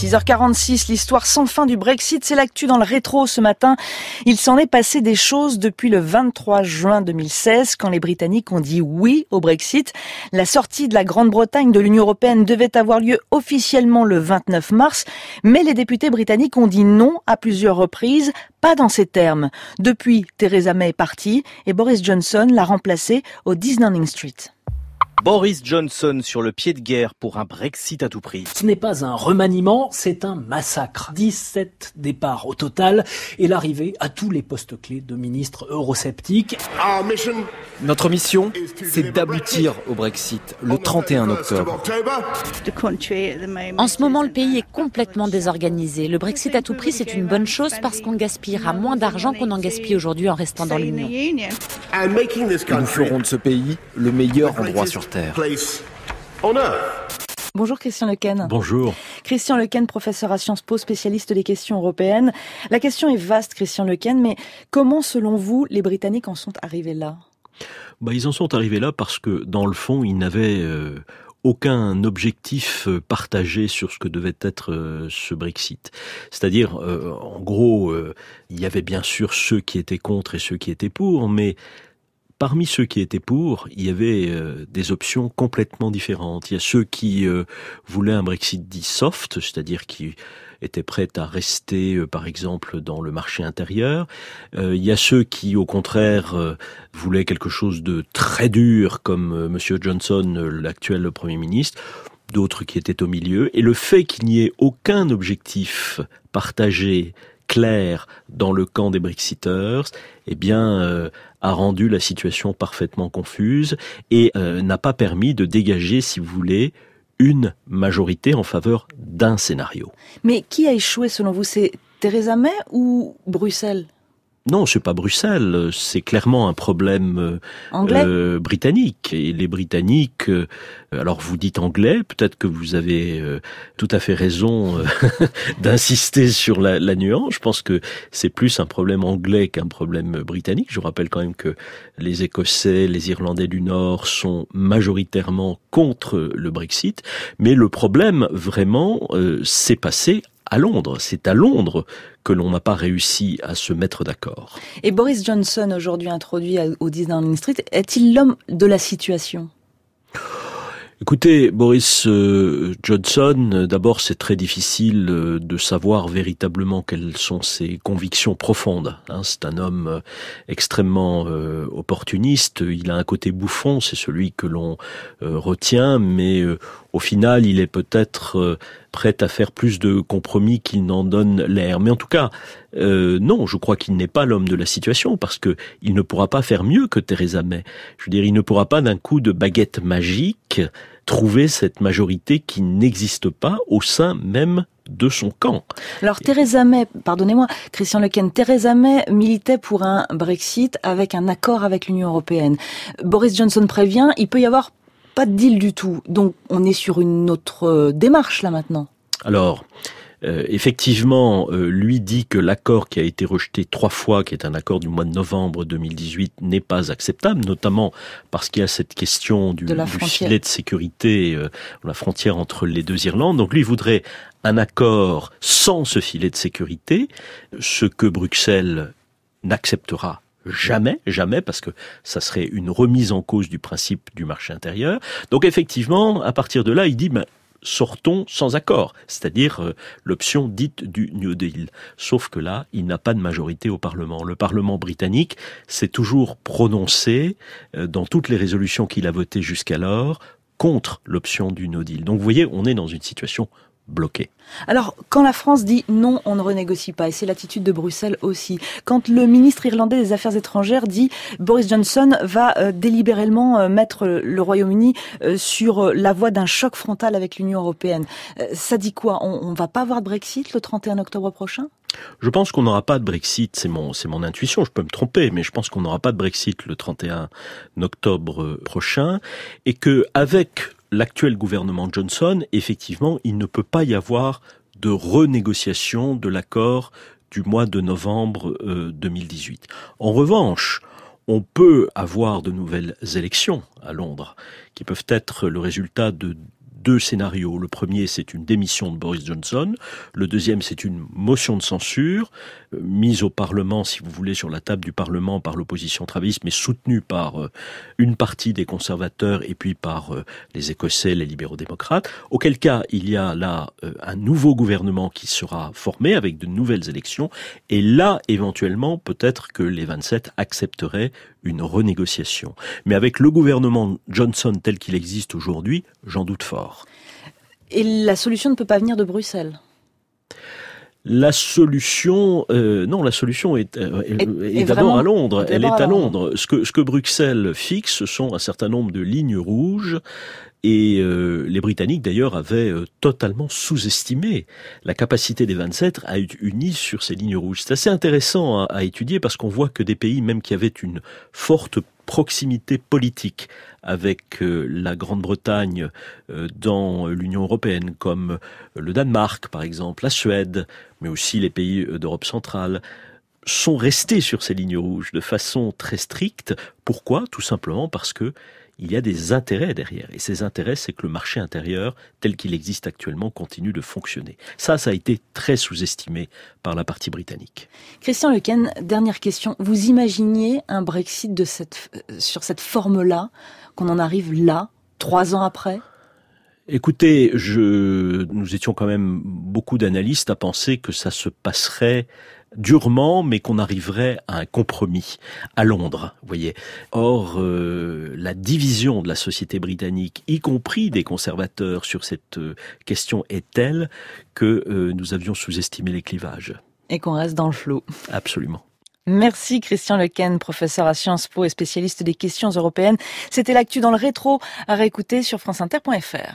6h46, l'histoire sans fin du Brexit, c'est l'actu dans le rétro ce matin. Il s'en est passé des choses depuis le 23 juin 2016, quand les Britanniques ont dit oui au Brexit. La sortie de la Grande-Bretagne de l'Union européenne devait avoir lieu officiellement le 29 mars, mais les députés britanniques ont dit non à plusieurs reprises, pas dans ces termes. Depuis, Theresa May est partie et Boris Johnson l'a remplacée au 10 Downing Street. Boris Johnson sur le pied de guerre pour un Brexit à tout prix. Ce n'est pas un remaniement, c'est un massacre. 17 départs au total et l'arrivée à tous les postes clés de ministres eurosceptiques. Notre mission, c'est d'aboutir au Brexit le 31 octobre. En ce moment, le pays est complètement désorganisé. Le Brexit à tout prix, c'est une bonne chose parce qu'on gaspillera moins d'argent qu'on en gaspille aujourd'hui en restant dans l'Union. Nous ferons de ce pays le meilleur endroit sur Bonjour Christian Lequen. Bonjour. Christian Lequen, professeur à Sciences Po, spécialiste des questions européennes. La question est vaste, Christian Lequen, mais comment, selon vous, les Britanniques en sont arrivés là? Bah, Ils en sont arrivés là parce que, dans le fond, ils n'avaient euh, aucun objectif euh, partagé sur ce que devait être euh, ce Brexit. C'est-à-dire, en gros, il y avait bien sûr ceux qui étaient contre et ceux qui étaient pour, mais Parmi ceux qui étaient pour, il y avait euh, des options complètement différentes. Il y a ceux qui euh, voulaient un Brexit dit soft, c'est-à-dire qui étaient prêts à rester, euh, par exemple, dans le marché intérieur. il y a ceux qui, au contraire, voulaient quelque chose de très dur, comme Monsieur Johnson, l'actuel Premier ministre d'autres qui étaient au milieu, et le fait qu'il n'y ait aucun objectif partagé clair dans le camp des Brexiteurs, eh bien, euh, a rendu la situation parfaitement confuse et euh, n'a pas permis de dégager, si vous voulez, une majorité en faveur d'un scénario. Mais qui a échoué selon vous? C'est Theresa May ou Bruxelles? Non, c'est pas Bruxelles, c'est clairement un problème euh, euh, britannique. Et les Britanniques, euh, alors vous dites anglais, peut-être que vous avez tout à fait raison d'insister sur la, la, nuance. Je pense que c'est plus un problème anglais qu'un problème britannique. Je vous rappelle quand même que les Écossais, les Irlandais du Nord sont majoritairement contre le Brexit, mais le problème vraiment s'est passé à Londres. C'est à Londres que l'on n'a pas réussi à se mettre d'accord. Et Boris Johnson, aujourd'hui introduit au 10 Downing Street, est-il l'homme de la situation? Écoutez, Boris euh, Johnson, d'abord c'est très difficile euh, de savoir véritablement quelles sont ses convictions profondes. Hein. c'est un homme euh, extrêmement opportuniste, il a un côté bouffon, c'est celui que l'on retient, mais au final il est peut-être prêt à faire plus de compromis qu'il n'en donne l'air. Mais en tout cas, non, je crois qu'il n'est pas l'homme de la situation parce que il ne pourra pas faire mieux que Theresa May. Je veux dire, il ne pourra pas d'un coup de baguette magique trouver cette majorité qui n'existe pas au sein même de son camp. Alors Theresa May, pardonnez-moi, Christian Lequen, Theresa May militait pour un Brexit avec un accord avec l'Union européenne. Boris Johnson prévient, il peut y avoir pas de deal du tout. Donc on est sur une autre euh, démarche là maintenant. Alors, euh, effectivement, euh, lui dit que l'accord qui a été rejeté trois fois, qui est un accord du mois de novembre 2018, n'est pas acceptable, notamment parce qu'il y a cette question du, filet de sécurité, euh, la frontière entre les deux Irlandes. Donc lui voudrait un accord sans ce filet de sécurité, ce que Bruxelles n'acceptera Jamais, jamais, parce que ça serait une remise en cause du principe du marché intérieur. Donc effectivement, à partir de là, il dit, ben, sortons sans accord, c'est-à-dire euh, l'option dite du New Deal. Sauf que là, il n'a pas de majorité au Parlement. Le Parlement britannique s'est toujours prononcé euh, dans toutes les résolutions qu'il a votées jusqu'alors contre l'option du No Deal. Donc vous voyez, on est dans une situation bloqué. Alors, quand la France dit non, on ne renégocie pas, et c'est l'attitude de Bruxelles aussi, quand le ministre irlandais des Affaires étrangères dit Boris Johnson va euh, délibérément euh, mettre le Royaume-Uni euh, sur la voie d'un choc frontal avec l'Union européenne, ça dit quoi? On ne va pas avoir de Brexit le 31 octobre prochain? Je pense qu'on n'aura pas de Brexit, c'est mon, c'est mon intuition, je peux me tromper, mais je pense qu'on n'aura pas de Brexit le 31 octobre prochain, et que avec l'actuel gouvernement Johnson, effectivement, il ne peut pas y avoir de renégociation de l'accord du mois de novembre 2018. Euh, en revanche, on peut avoir de nouvelles élections à Londres, qui peuvent être le résultat de deux scénarios. Le premier, c'est une démission de Boris Johnson. Le deuxième, c'est une motion de censure euh, mise au Parlement, si vous voulez, sur la table du Parlement par l'opposition travailliste, mais soutenue par euh, une partie des conservateurs et puis par euh, les Écossais, les libéraux-démocrates. Auquel cas, il y a là un nouveau gouvernement qui sera formé avec de nouvelles élections. Et là, éventuellement, peut-être que les 27 accepteraient une renégociation. Mais avec le gouvernement Johnson tel qu'il existe aujourd'hui, j'en doute fort. Et la solution ne peut pas venir de Bruxelles la solution, euh, non, la solution est, euh, est, d'abord à Londres. Elle est à Londres. Ce que, ce que Bruxelles fixe, ce sont un certain nombre de lignes rouges. Et euh, les Britanniques, d'ailleurs, avaient totalement sous-estimé la capacité des 27 à être unis sur ces lignes rouges. C'est assez intéressant à étudier parce qu'on voit que des pays, même qui avaient une forte proximité politique avec euh, la Grande-Bretagne euh, dans l'Union européenne, comme le Danemark par exemple, la Suède, mais aussi les pays euh, d'Europe centrale, sont restés sur ces lignes rouges de façon très stricte. Pourquoi? Tout simplement parce que il y a des intérêts derrière. Et ces intérêts, c'est que le marché intérieur, tel qu'il existe actuellement, continue de fonctionner. Ça, ça a été très sous-estimé par la partie britannique. Christian Lequen, dernière question. Vous imaginiez un Brexit de cette, euh, sur cette forme-là, qu'on en arrive là, trois ans après? Écoutez, je, nous étions quand même beaucoup d'analystes à penser que ça se passerait durement, mais qu'on arriverait à un compromis à Londres, vous voyez. Or, euh, la division de la société britannique, y compris des conservateurs sur cette euh, question, est telle que euh, nous avions sous-estimé les clivages. Et qu'on reste dans le flou. Absolument. Merci Christian Lequen, professeur à Sciences Po et spécialiste des questions européennes. C'était l'actu dans le rétro à réécouter sur franceinter.fr.